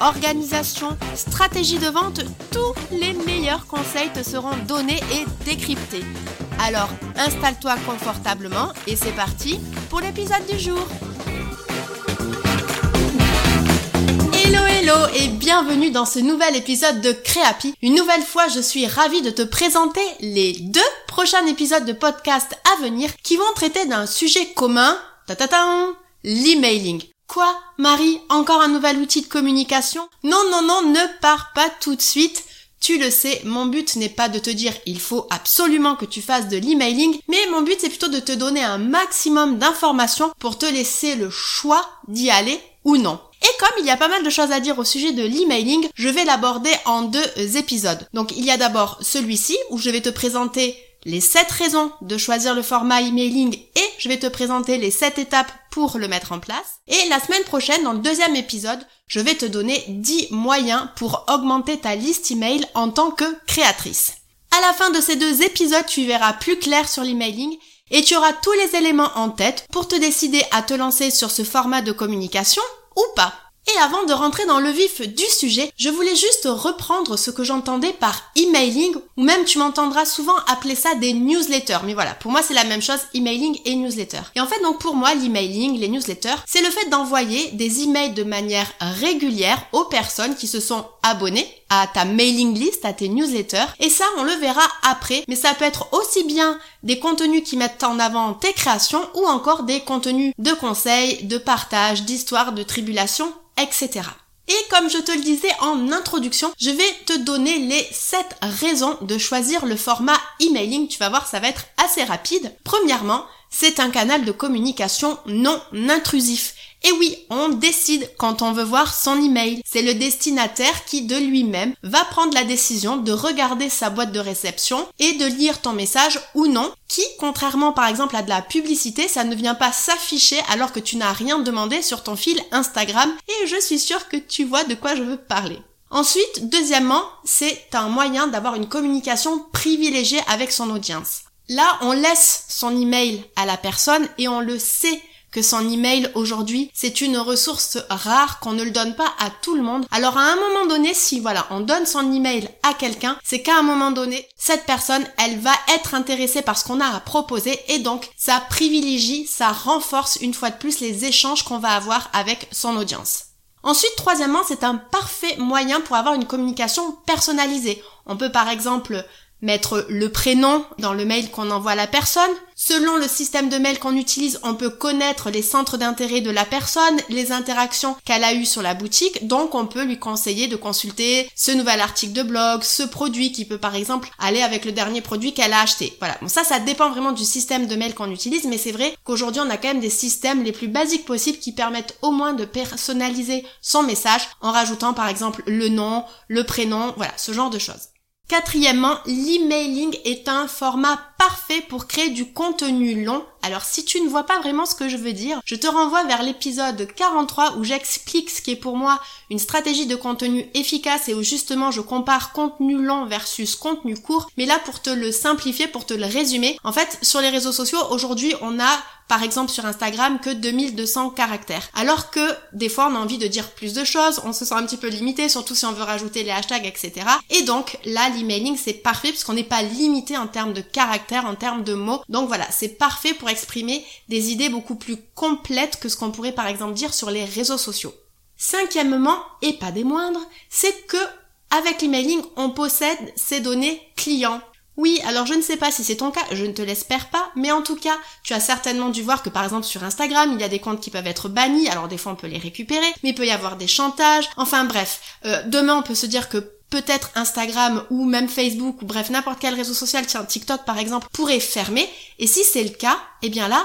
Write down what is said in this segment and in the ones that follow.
organisation, stratégie de vente, tous les meilleurs conseils te seront donnés et décryptés. Alors installe-toi confortablement et c'est parti pour l'épisode du jour. Hello hello et bienvenue dans ce nouvel épisode de Créapi. Une nouvelle fois, je suis ravie de te présenter les deux prochains épisodes de podcast à venir qui vont traiter d'un sujet commun, ta ta l'emailing. Quoi, Marie, encore un nouvel outil de communication? Non, non, non, ne pars pas tout de suite. Tu le sais, mon but n'est pas de te dire il faut absolument que tu fasses de l'emailing, mais mon but c'est plutôt de te donner un maximum d'informations pour te laisser le choix d'y aller ou non. Et comme il y a pas mal de choses à dire au sujet de l'emailing, je vais l'aborder en deux épisodes. Donc il y a d'abord celui-ci où je vais te présenter les 7 raisons de choisir le format emailing et je vais te présenter les 7 étapes pour le mettre en place. Et la semaine prochaine, dans le deuxième épisode, je vais te donner 10 moyens pour augmenter ta liste email en tant que créatrice. À la fin de ces deux épisodes, tu verras plus clair sur l'emailing et tu auras tous les éléments en tête pour te décider à te lancer sur ce format de communication ou pas. Et avant de rentrer dans le vif du sujet, je voulais juste reprendre ce que j'entendais par emailing, ou même tu m'entendras souvent appeler ça des newsletters. Mais voilà, pour moi c'est la même chose, emailing et newsletter. Et en fait donc pour moi l'emailing, les newsletters, c'est le fait d'envoyer des emails de manière régulière aux personnes qui se sont abonnées à ta mailing list, à tes newsletters. Et ça, on le verra après. Mais ça peut être aussi bien des contenus qui mettent en avant tes créations ou encore des contenus de conseils, de partage, d'histoires, de tribulations etc. Et comme je te le disais en introduction, je vais te donner les 7 raisons de choisir le format emailing. Tu vas voir, ça va être assez rapide. Premièrement, c'est un canal de communication non intrusif. Et oui, on décide quand on veut voir son email. C'est le destinataire qui de lui-même va prendre la décision de regarder sa boîte de réception et de lire ton message ou non, qui, contrairement par exemple à de la publicité, ça ne vient pas s'afficher alors que tu n'as rien demandé sur ton fil Instagram et je suis sûre que tu vois de quoi je veux parler. Ensuite, deuxièmement, c'est un moyen d'avoir une communication privilégiée avec son audience. Là, on laisse son email à la personne et on le sait que son email aujourd'hui, c'est une ressource rare qu'on ne le donne pas à tout le monde. Alors à un moment donné, si voilà, on donne son email à quelqu'un, c'est qu'à un moment donné, cette personne, elle va être intéressée par ce qu'on a à proposer et donc ça privilégie, ça renforce une fois de plus les échanges qu'on va avoir avec son audience. Ensuite, troisièmement, c'est un parfait moyen pour avoir une communication personnalisée. On peut par exemple mettre le prénom dans le mail qu'on envoie à la personne. Selon le système de mail qu'on utilise, on peut connaître les centres d'intérêt de la personne, les interactions qu'elle a eues sur la boutique, donc on peut lui conseiller de consulter ce nouvel article de blog, ce produit qui peut par exemple aller avec le dernier produit qu'elle a acheté. Voilà, bon ça ça dépend vraiment du système de mail qu'on utilise, mais c'est vrai qu'aujourd'hui on a quand même des systèmes les plus basiques possibles qui permettent au moins de personnaliser son message en rajoutant par exemple le nom, le prénom, voilà, ce genre de choses. Quatrièmement, l'emailing est un format parfait pour créer du contenu long. Alors si tu ne vois pas vraiment ce que je veux dire, je te renvoie vers l'épisode 43 où j'explique ce qui est pour moi une stratégie de contenu efficace et où justement je compare contenu long versus contenu court. Mais là pour te le simplifier, pour te le résumer, en fait sur les réseaux sociaux aujourd'hui on a par exemple sur Instagram que 2200 caractères. Alors que des fois on a envie de dire plus de choses, on se sent un petit peu limité, surtout si on veut rajouter les hashtags, etc. Et donc là l'emailing c'est parfait parce qu'on n'est pas limité en termes de caractères, en termes de mots. Donc voilà, c'est parfait pour exprimer des idées beaucoup plus complètes que ce qu'on pourrait par exemple dire sur les réseaux sociaux. Cinquièmement, et pas des moindres, c'est que avec l'emailing, on possède ces données clients. Oui, alors je ne sais pas si c'est ton cas, je ne te l'espère pas, mais en tout cas, tu as certainement dû voir que par exemple sur Instagram, il y a des comptes qui peuvent être bannis, alors des fois on peut les récupérer, mais il peut y avoir des chantages, enfin bref, euh, demain on peut se dire que peut-être Instagram ou même Facebook ou bref n'importe quel réseau social, tiens TikTok par exemple, pourrait fermer, et si c'est le cas, eh bien là,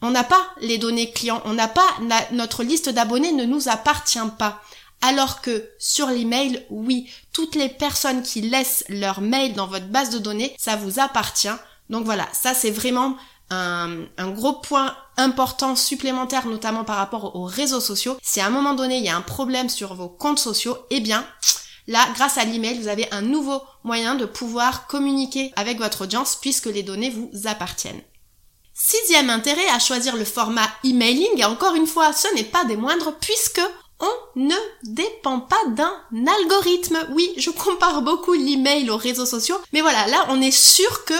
on n'a pas les données clients, on n'a pas notre liste d'abonnés ne nous appartient pas. Alors que sur l'email, oui, toutes les personnes qui laissent leur mail dans votre base de données, ça vous appartient. Donc voilà, ça c'est vraiment un, gros point important supplémentaire, notamment par rapport aux réseaux sociaux. Si à un moment donné il y a un problème sur vos comptes sociaux, eh bien là, grâce à l'email, vous avez un nouveau moyen de pouvoir communiquer avec votre audience puisque les données vous appartiennent. Sixième intérêt à choisir le format emailing, et encore une fois, ce n'est pas des moindres puisque on ne dépend pas d'un algorithme. Oui, je compare beaucoup l'email aux réseaux sociaux, mais voilà, là on est sûr que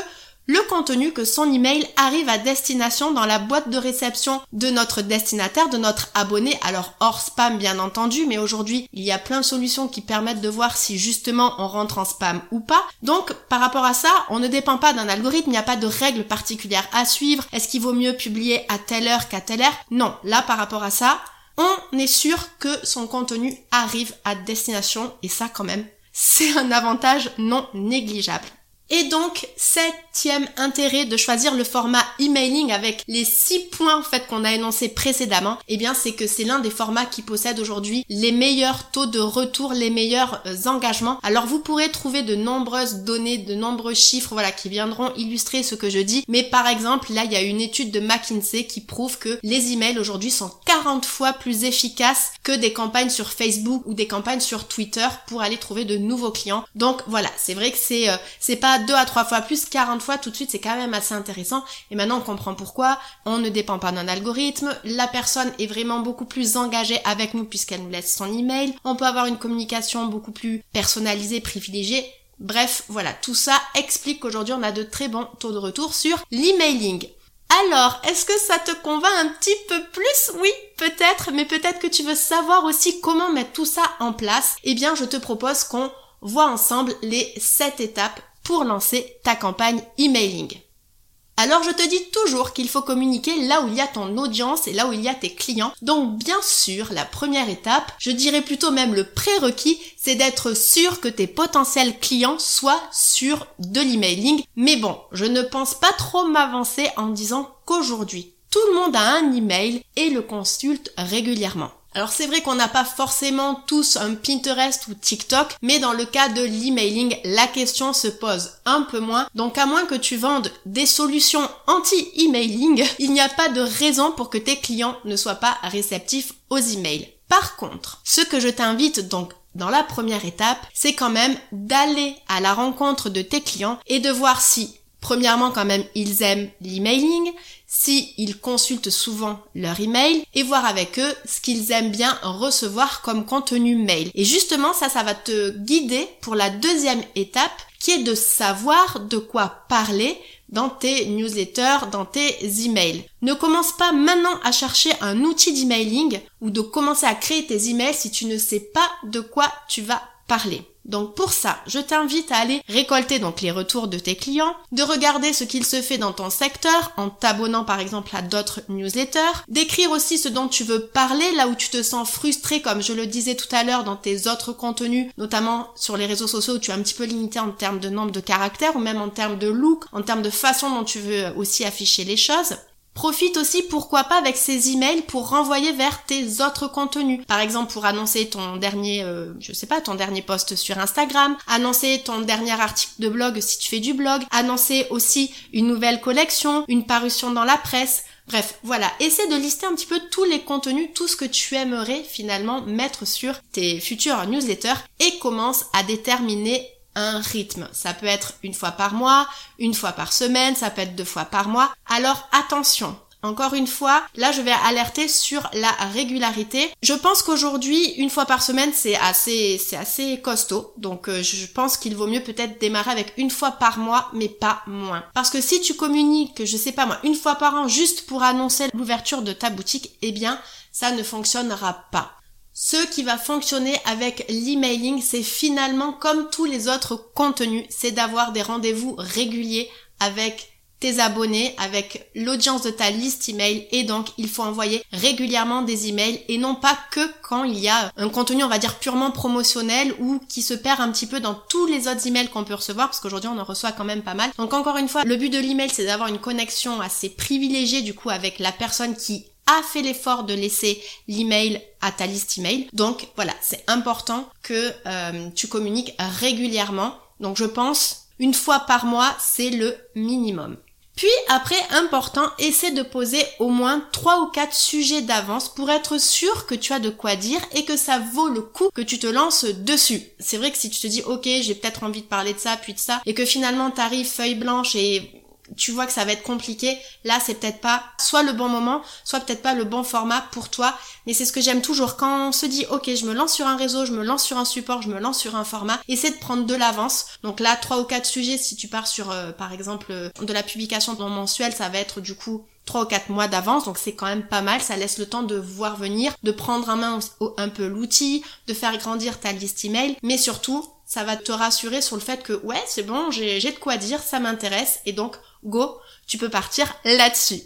le contenu que son email arrive à destination dans la boîte de réception de notre destinataire, de notre abonné, alors hors spam bien entendu, mais aujourd'hui il y a plein de solutions qui permettent de voir si justement on rentre en spam ou pas. Donc par rapport à ça, on ne dépend pas d'un algorithme, il n'y a pas de règles particulières à suivre. Est-ce qu'il vaut mieux publier à telle heure qu'à telle heure? Non, là par rapport à ça, on est sûr que son contenu arrive à destination et ça quand même, c'est un avantage non négligeable. Et donc, septième intérêt de choisir le format emailing avec les six points en fait qu'on a énoncés précédemment, eh bien c'est que c'est l'un des formats qui possède aujourd'hui les meilleurs taux de retour, les meilleurs euh, engagements. Alors vous pourrez trouver de nombreuses données, de nombreux chiffres voilà qui viendront illustrer ce que je dis, mais par exemple, là il y a une étude de McKinsey qui prouve que les emails aujourd'hui sont 40 fois plus efficaces que des campagnes sur Facebook ou des campagnes sur Twitter pour aller trouver de nouveaux clients. Donc voilà, c'est vrai que c'est euh, c'est pas deux à trois fois plus, 40 fois tout de suite, c'est quand même assez intéressant. Et maintenant, on comprend pourquoi. On ne dépend pas d'un algorithme. La personne est vraiment beaucoup plus engagée avec nous puisqu'elle nous laisse son email. On peut avoir une communication beaucoup plus personnalisée, privilégiée. Bref, voilà, tout ça explique qu'aujourd'hui on a de très bons taux de retour sur l'emailing. Alors, est-ce que ça te convainc un petit peu plus? Oui, peut-être, mais peut-être que tu veux savoir aussi comment mettre tout ça en place. Eh bien, je te propose qu'on voit ensemble les 7 étapes pour lancer ta campagne emailing. Alors je te dis toujours qu'il faut communiquer là où il y a ton audience et là où il y a tes clients. Donc bien sûr, la première étape, je dirais plutôt même le prérequis, c'est d'être sûr que tes potentiels clients soient sûrs de l'emailing. Mais bon, je ne pense pas trop m'avancer en disant qu'aujourd'hui, tout le monde a un email et le consulte régulièrement. Alors c'est vrai qu'on n'a pas forcément tous un Pinterest ou TikTok, mais dans le cas de l'emailing, la question se pose un peu moins. Donc à moins que tu vendes des solutions anti-emailing, il n'y a pas de raison pour que tes clients ne soient pas réceptifs aux emails. Par contre, ce que je t'invite donc dans la première étape, c'est quand même d'aller à la rencontre de tes clients et de voir si Premièrement, quand même, ils aiment l'emailing, si ils consultent souvent leur email et voir avec eux ce qu'ils aiment bien recevoir comme contenu mail. Et justement, ça, ça va te guider pour la deuxième étape qui est de savoir de quoi parler dans tes newsletters, dans tes emails. Ne commence pas maintenant à chercher un outil d'emailing ou de commencer à créer tes emails si tu ne sais pas de quoi tu vas parler. Donc pour ça, je t'invite à aller récolter donc les retours de tes clients, de regarder ce qu'il se fait dans ton secteur en t'abonnant par exemple à d'autres newsletters, d'écrire aussi ce dont tu veux parler là où tu te sens frustré comme je le disais tout à l'heure dans tes autres contenus, notamment sur les réseaux sociaux où tu es un petit peu limité en termes de nombre de caractères ou même en termes de look, en termes de façon dont tu veux aussi afficher les choses. Profite aussi, pourquoi pas, avec ces emails pour renvoyer vers tes autres contenus. Par exemple, pour annoncer ton dernier, euh, je sais pas, ton dernier post sur Instagram, annoncer ton dernier article de blog si tu fais du blog, annoncer aussi une nouvelle collection, une parution dans la presse. Bref, voilà, essaie de lister un petit peu tous les contenus, tout ce que tu aimerais finalement mettre sur tes futurs newsletters et commence à déterminer un rythme. Ça peut être une fois par mois, une fois par semaine, ça peut être deux fois par mois. Alors attention, encore une fois, là je vais alerter sur la régularité. Je pense qu'aujourd'hui, une fois par semaine, c'est assez, c'est assez costaud. Donc euh, je pense qu'il vaut mieux peut-être démarrer avec une fois par mois, mais pas moins. Parce que si tu communiques, je sais pas moi, une fois par an juste pour annoncer l'ouverture de ta boutique, eh bien, ça ne fonctionnera pas. Ce qui va fonctionner avec l'emailing, c'est finalement comme tous les autres contenus, c'est d'avoir des rendez-vous réguliers avec tes abonnés, avec l'audience de ta liste email et donc il faut envoyer régulièrement des emails et non pas que quand il y a un contenu on va dire purement promotionnel ou qui se perd un petit peu dans tous les autres emails qu'on peut recevoir parce qu'aujourd'hui on en reçoit quand même pas mal. Donc encore une fois, le but de l'email c'est d'avoir une connexion assez privilégiée du coup avec la personne qui a fait l'effort de laisser l'email à ta liste email. Donc voilà, c'est important que euh, tu communiques régulièrement. Donc je pense une fois par mois, c'est le minimum. Puis après, important, essaie de poser au moins trois ou quatre sujets d'avance pour être sûr que tu as de quoi dire et que ça vaut le coup que tu te lances dessus. C'est vrai que si tu te dis ok, j'ai peut-être envie de parler de ça puis de ça et que finalement t'arrives feuille blanche et tu vois que ça va être compliqué, là c'est peut-être pas soit le bon moment, soit peut-être pas le bon format pour toi. Mais c'est ce que j'aime toujours. Quand on se dit ok je me lance sur un réseau, je me lance sur un support, je me lance sur un format, essaie de prendre de l'avance. Donc là trois ou quatre sujets si tu pars sur euh, par exemple euh, de la publication dans mensuel, ça va être du coup trois ou quatre mois d'avance, donc c'est quand même pas mal, ça laisse le temps de voir venir, de prendre en main un peu l'outil, de faire grandir ta liste email, mais surtout ça va te rassurer sur le fait que ouais c'est bon, j'ai de quoi dire, ça m'intéresse. Et donc go, tu peux partir là-dessus.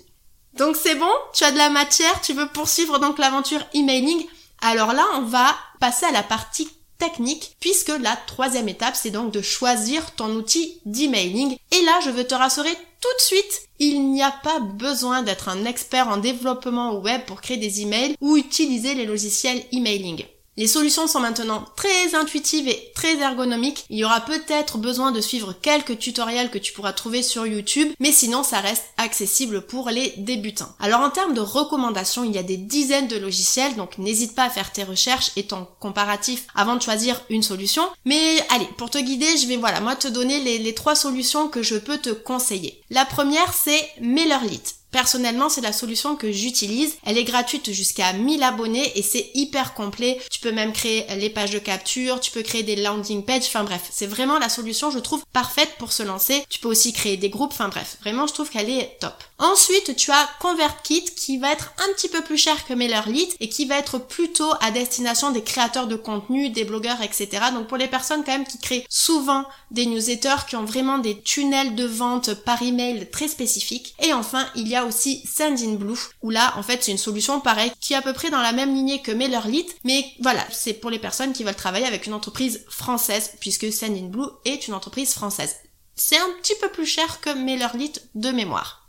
Donc c'est bon, tu as de la matière, tu veux poursuivre donc l'aventure emailing. Alors là, on va passer à la partie technique puisque la troisième étape c'est donc de choisir ton outil d'emailing et là je veux te rassurer tout de suite il n'y a pas besoin d'être un expert en développement web pour créer des emails ou utiliser les logiciels emailing. Les solutions sont maintenant très intuitives et très ergonomiques. Il y aura peut-être besoin de suivre quelques tutoriels que tu pourras trouver sur YouTube, mais sinon ça reste accessible pour les débutants. Alors en termes de recommandations, il y a des dizaines de logiciels, donc n'hésite pas à faire tes recherches et ton comparatif avant de choisir une solution. Mais allez, pour te guider, je vais voilà, moi te donner les, trois solutions que je peux te conseiller. La première, c'est MailerLite. Personnellement, c'est la solution que j'utilise. Elle est gratuite jusqu'à 1000 abonnés et c'est hyper complet. Tu peux même créer les pages de capture, tu peux créer des landing pages, enfin bref, c'est vraiment la solution, je trouve, parfaite pour se lancer. Tu peux aussi créer des groupes, enfin bref, vraiment, je trouve qu'elle est top. Ensuite, tu as ConvertKit qui va être un petit peu plus cher que MailerLite et qui va être plutôt à destination des créateurs de contenu, des blogueurs, etc. Donc pour les personnes quand même qui créent souvent des newsletters, qui ont vraiment des tunnels de vente par email très spécifiques. Et enfin, il y a aussi Sendinblue où là, en fait, c'est une solution pareille qui est à peu près dans la même lignée que MailerLite, mais voilà, c'est pour les personnes qui veulent travailler avec une entreprise française puisque Sendinblue est une entreprise française. C'est un petit peu plus cher que MailerLite de mémoire.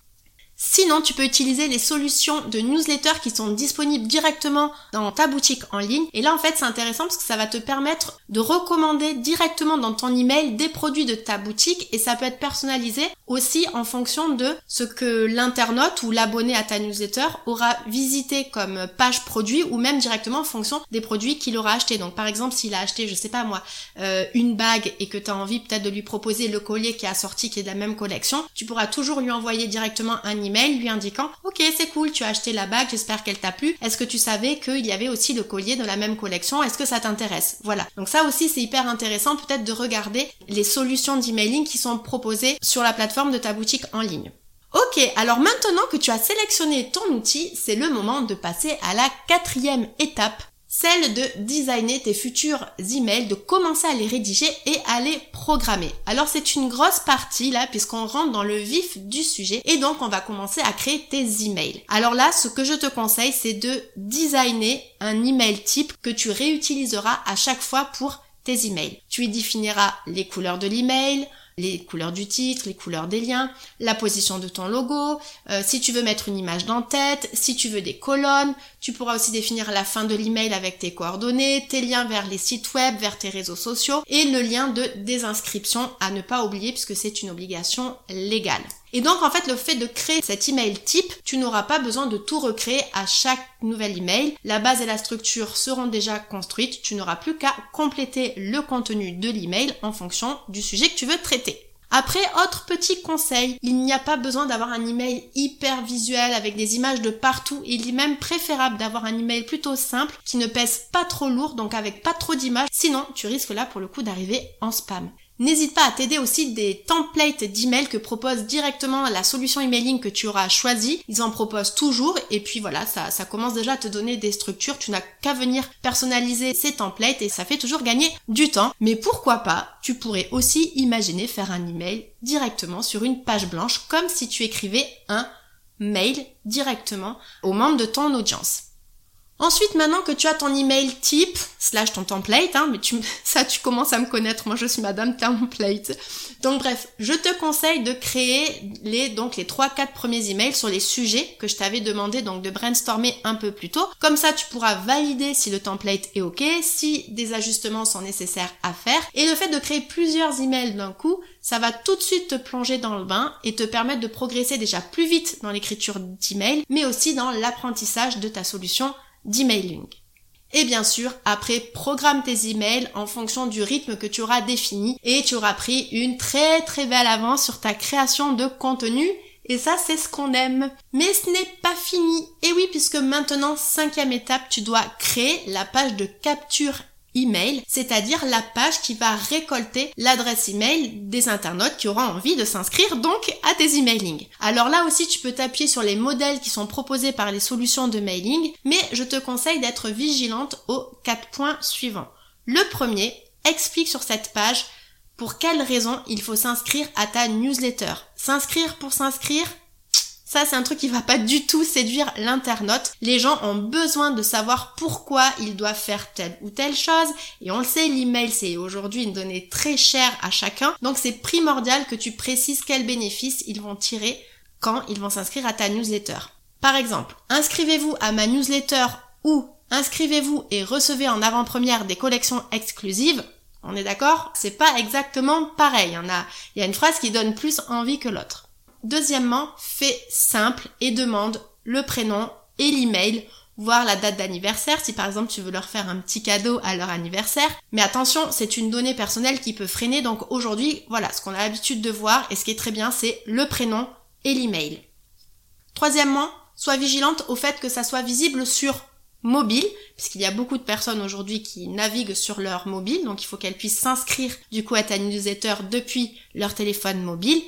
Sinon, tu peux utiliser les solutions de newsletter qui sont disponibles directement dans ta boutique en ligne. Et là, en fait, c'est intéressant parce que ça va te permettre de recommander directement dans ton email des produits de ta boutique et ça peut être personnalisé aussi en fonction de ce que l'internaute ou l'abonné à ta newsletter aura visité comme page produit ou même directement en fonction des produits qu'il aura acheté. Donc, par exemple, s'il a acheté, je sais pas moi, euh, une bague et que tu as envie peut-être de lui proposer le collier qui a sorti qui est de la même collection, tu pourras toujours lui envoyer directement un email lui indiquant Ok, c'est cool, tu as acheté la bague, j'espère qu'elle t'a plu. Est-ce que tu savais qu'il y avait aussi le collier de la même collection? Est-ce que ça t'intéresse Voilà. Donc ça aussi, c'est hyper intéressant peut-être de regarder les solutions d'emailing qui sont proposées sur la plateforme de ta boutique en ligne. Ok, alors maintenant que tu as sélectionné ton outil, c'est le moment de passer à la quatrième étape celle de designer tes futurs emails, de commencer à les rédiger et à les programmer. Alors c'est une grosse partie là puisqu'on rentre dans le vif du sujet et donc on va commencer à créer tes emails. Alors là, ce que je te conseille, c'est de designer un email type que tu réutiliseras à chaque fois pour tes emails. Tu y définiras les couleurs de l'email, les couleurs du titre, les couleurs des liens, la position de ton logo, euh, si tu veux mettre une image d'en-tête, si tu veux des colonnes, tu pourras aussi définir la fin de l'email avec tes coordonnées, tes liens vers les sites web, vers tes réseaux sociaux et le lien de désinscription à ne pas oublier puisque c'est une obligation légale. Et donc en fait le fait de créer cet email type, tu n'auras pas besoin de tout recréer à chaque nouvel email. La base et la structure seront déjà construites, tu n'auras plus qu'à compléter le contenu de l'email en fonction du sujet que tu veux traiter. Après, autre petit conseil, il n'y a pas besoin d'avoir un email hyper visuel avec des images de partout. Il est même préférable d'avoir un email plutôt simple qui ne pèse pas trop lourd, donc avec pas trop d'images. Sinon, tu risques là pour le coup d'arriver en spam. N'hésite pas à t'aider aussi des templates d'email que propose directement la solution emailing que tu auras choisi. Ils en proposent toujours et puis voilà, ça, ça commence déjà à te donner des structures. Tu n'as qu'à venir personnaliser ces templates et ça fait toujours gagner du temps. Mais pourquoi pas, tu pourrais aussi imaginer faire un email directement sur une page blanche comme si tu écrivais un mail directement aux membres de ton audience. Ensuite, maintenant que tu as ton email type, slash ton template, hein, mais tu, ça tu commences à me connaître, moi je suis madame template. Donc bref, je te conseille de créer les, donc les 3-4 premiers emails sur les sujets que je t'avais demandé donc de brainstormer un peu plus tôt. Comme ça, tu pourras valider si le template est ok, si des ajustements sont nécessaires à faire. Et le fait de créer plusieurs emails d'un coup, ça va tout de suite te plonger dans le bain et te permettre de progresser déjà plus vite dans l'écriture d'emails, mais aussi dans l'apprentissage de ta solution d'emailing. Et bien sûr, après, programme tes emails en fonction du rythme que tu auras défini et tu auras pris une très très belle avance sur ta création de contenu et ça, c'est ce qu'on aime. Mais ce n'est pas fini. Et oui, puisque maintenant, cinquième étape, tu dois créer la page de capture email, c'est-à-dire la page qui va récolter l'adresse email des internautes qui auront envie de s'inscrire donc à tes emailing. Alors là aussi tu peux t'appuyer sur les modèles qui sont proposés par les solutions de mailing, mais je te conseille d'être vigilante aux quatre points suivants. Le premier, explique sur cette page pour quelles raisons il faut s'inscrire à ta newsletter. S'inscrire pour s'inscrire, ça, c'est un truc qui va pas du tout séduire l'internaute. Les gens ont besoin de savoir pourquoi ils doivent faire telle ou telle chose. Et on le sait, l'email, c'est aujourd'hui une donnée très chère à chacun. Donc c'est primordial que tu précises quels bénéfices ils vont tirer quand ils vont s'inscrire à ta newsletter. Par exemple, inscrivez-vous à ma newsletter ou inscrivez-vous et recevez en avant-première des collections exclusives. On est d'accord? C'est pas exactement pareil. Il y il y a une phrase qui donne plus envie que l'autre. Deuxièmement, fais simple et demande le prénom et l'email, voire la date d'anniversaire si par exemple tu veux leur faire un petit cadeau à leur anniversaire. Mais attention, c'est une donnée personnelle qui peut freiner, donc aujourd'hui, voilà, ce qu'on a l'habitude de voir et ce qui est très bien, c'est le prénom et l'email. Troisièmement, sois vigilante au fait que ça soit visible sur mobile, puisqu'il y a beaucoup de personnes aujourd'hui qui naviguent sur leur mobile, donc il faut qu'elles puissent s'inscrire du coup à ta newsletter depuis leur téléphone mobile.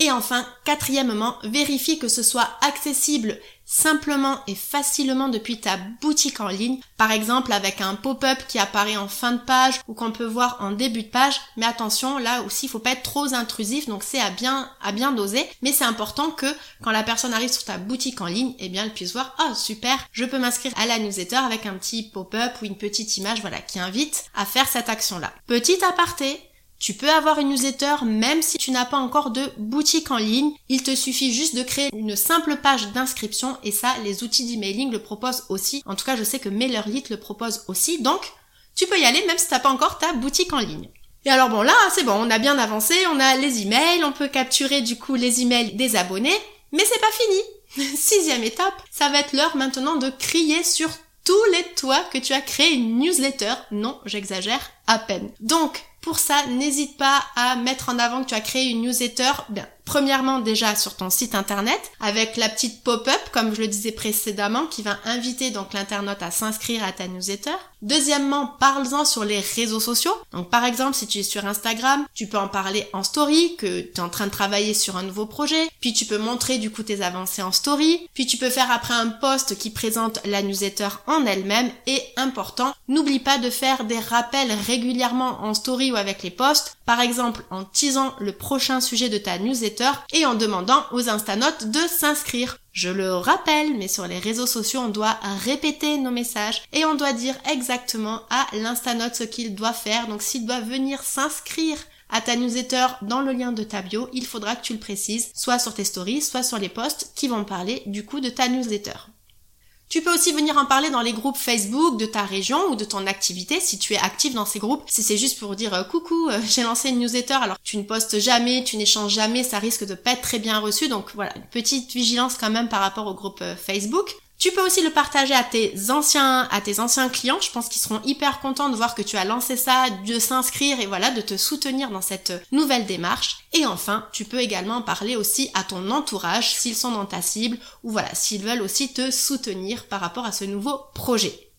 Et enfin, quatrièmement, vérifie que ce soit accessible simplement et facilement depuis ta boutique en ligne, par exemple avec un pop-up qui apparaît en fin de page ou qu'on peut voir en début de page. Mais attention, là aussi, il faut pas être trop intrusif, donc c'est à bien, à bien doser. Mais c'est important que quand la personne arrive sur ta boutique en ligne, eh bien, elle puisse voir, oh super, je peux m'inscrire à la newsletter avec un petit pop-up ou une petite image, voilà, qui invite à faire cette action-là. Petit aparté, tu peux avoir une newsletter même si tu n'as pas encore de boutique en ligne. Il te suffit juste de créer une simple page d'inscription et ça, les outils d'emailing le proposent aussi. En tout cas, je sais que MailerLite le propose aussi. Donc, tu peux y aller même si tu n'as pas encore ta boutique en ligne. Et alors bon, là, c'est bon, on a bien avancé, on a les emails, on peut capturer du coup les emails des abonnés, mais c'est pas fini. Sixième étape, ça va être l'heure maintenant de crier sur tous les toits que tu as créé une newsletter. Non, j'exagère à peine. Donc, pour ça, n'hésite pas à mettre en avant que tu as créé une newsletter, bien, premièrement déjà sur ton site internet, avec la petite pop-up, comme je le disais précédemment, qui va inviter donc l'internaute à s'inscrire à ta newsletter. Deuxièmement, parle-en sur les réseaux sociaux. Donc par exemple, si tu es sur Instagram, tu peux en parler en story, que tu es en train de travailler sur un nouveau projet, puis tu peux montrer du coup tes avancées en story, puis tu peux faire après un post qui présente la newsletter en elle-même, et important, n'oublie pas de faire des rappels régulièrement en story ou avec les posts, par exemple en teasant le prochain sujet de ta newsletter et en demandant aux instanotes de s'inscrire. Je le rappelle, mais sur les réseaux sociaux, on doit répéter nos messages et on doit dire exactement à l'instanote ce qu'il doit faire. Donc s'il doit venir s'inscrire à ta newsletter dans le lien de ta bio, il faudra que tu le précises, soit sur tes stories, soit sur les posts qui vont parler du coup de ta newsletter. Tu peux aussi venir en parler dans les groupes Facebook de ta région ou de ton activité si tu es actif dans ces groupes. Si c'est juste pour dire euh, coucou, euh, j'ai lancé une newsletter alors tu ne postes jamais, tu n'échanges jamais, ça risque de pas être très bien reçu. Donc voilà, une petite vigilance quand même par rapport au groupe euh, Facebook. Tu peux aussi le partager à tes anciens, à tes anciens clients. Je pense qu'ils seront hyper contents de voir que tu as lancé ça, de s'inscrire et voilà, de te soutenir dans cette nouvelle démarche. Et enfin, tu peux également parler aussi à ton entourage s'ils sont dans ta cible ou voilà, s'ils veulent aussi te soutenir par rapport à ce nouveau projet.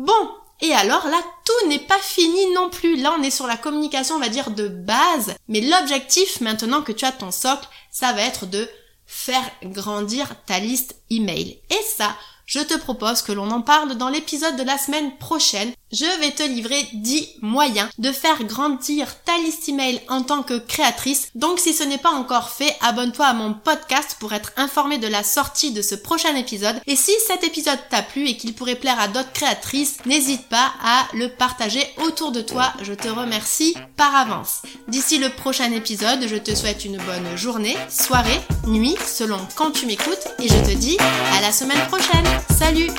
Bon, et alors là, tout n'est pas fini non plus. Là, on est sur la communication, on va dire, de base. Mais l'objectif, maintenant que tu as ton socle, ça va être de faire grandir ta liste email. Et ça, je te propose que l'on en parle dans l'épisode de la semaine prochaine. Je vais te livrer 10 moyens de faire grandir ta liste email en tant que créatrice. Donc si ce n'est pas encore fait, abonne-toi à mon podcast pour être informé de la sortie de ce prochain épisode. Et si cet épisode t'a plu et qu'il pourrait plaire à d'autres créatrices, n'hésite pas à le partager autour de toi. Je te remercie par avance. D'ici le prochain épisode, je te souhaite une bonne journée, soirée, nuit, selon quand tu m'écoutes et je te dis à la semaine prochaine. Salut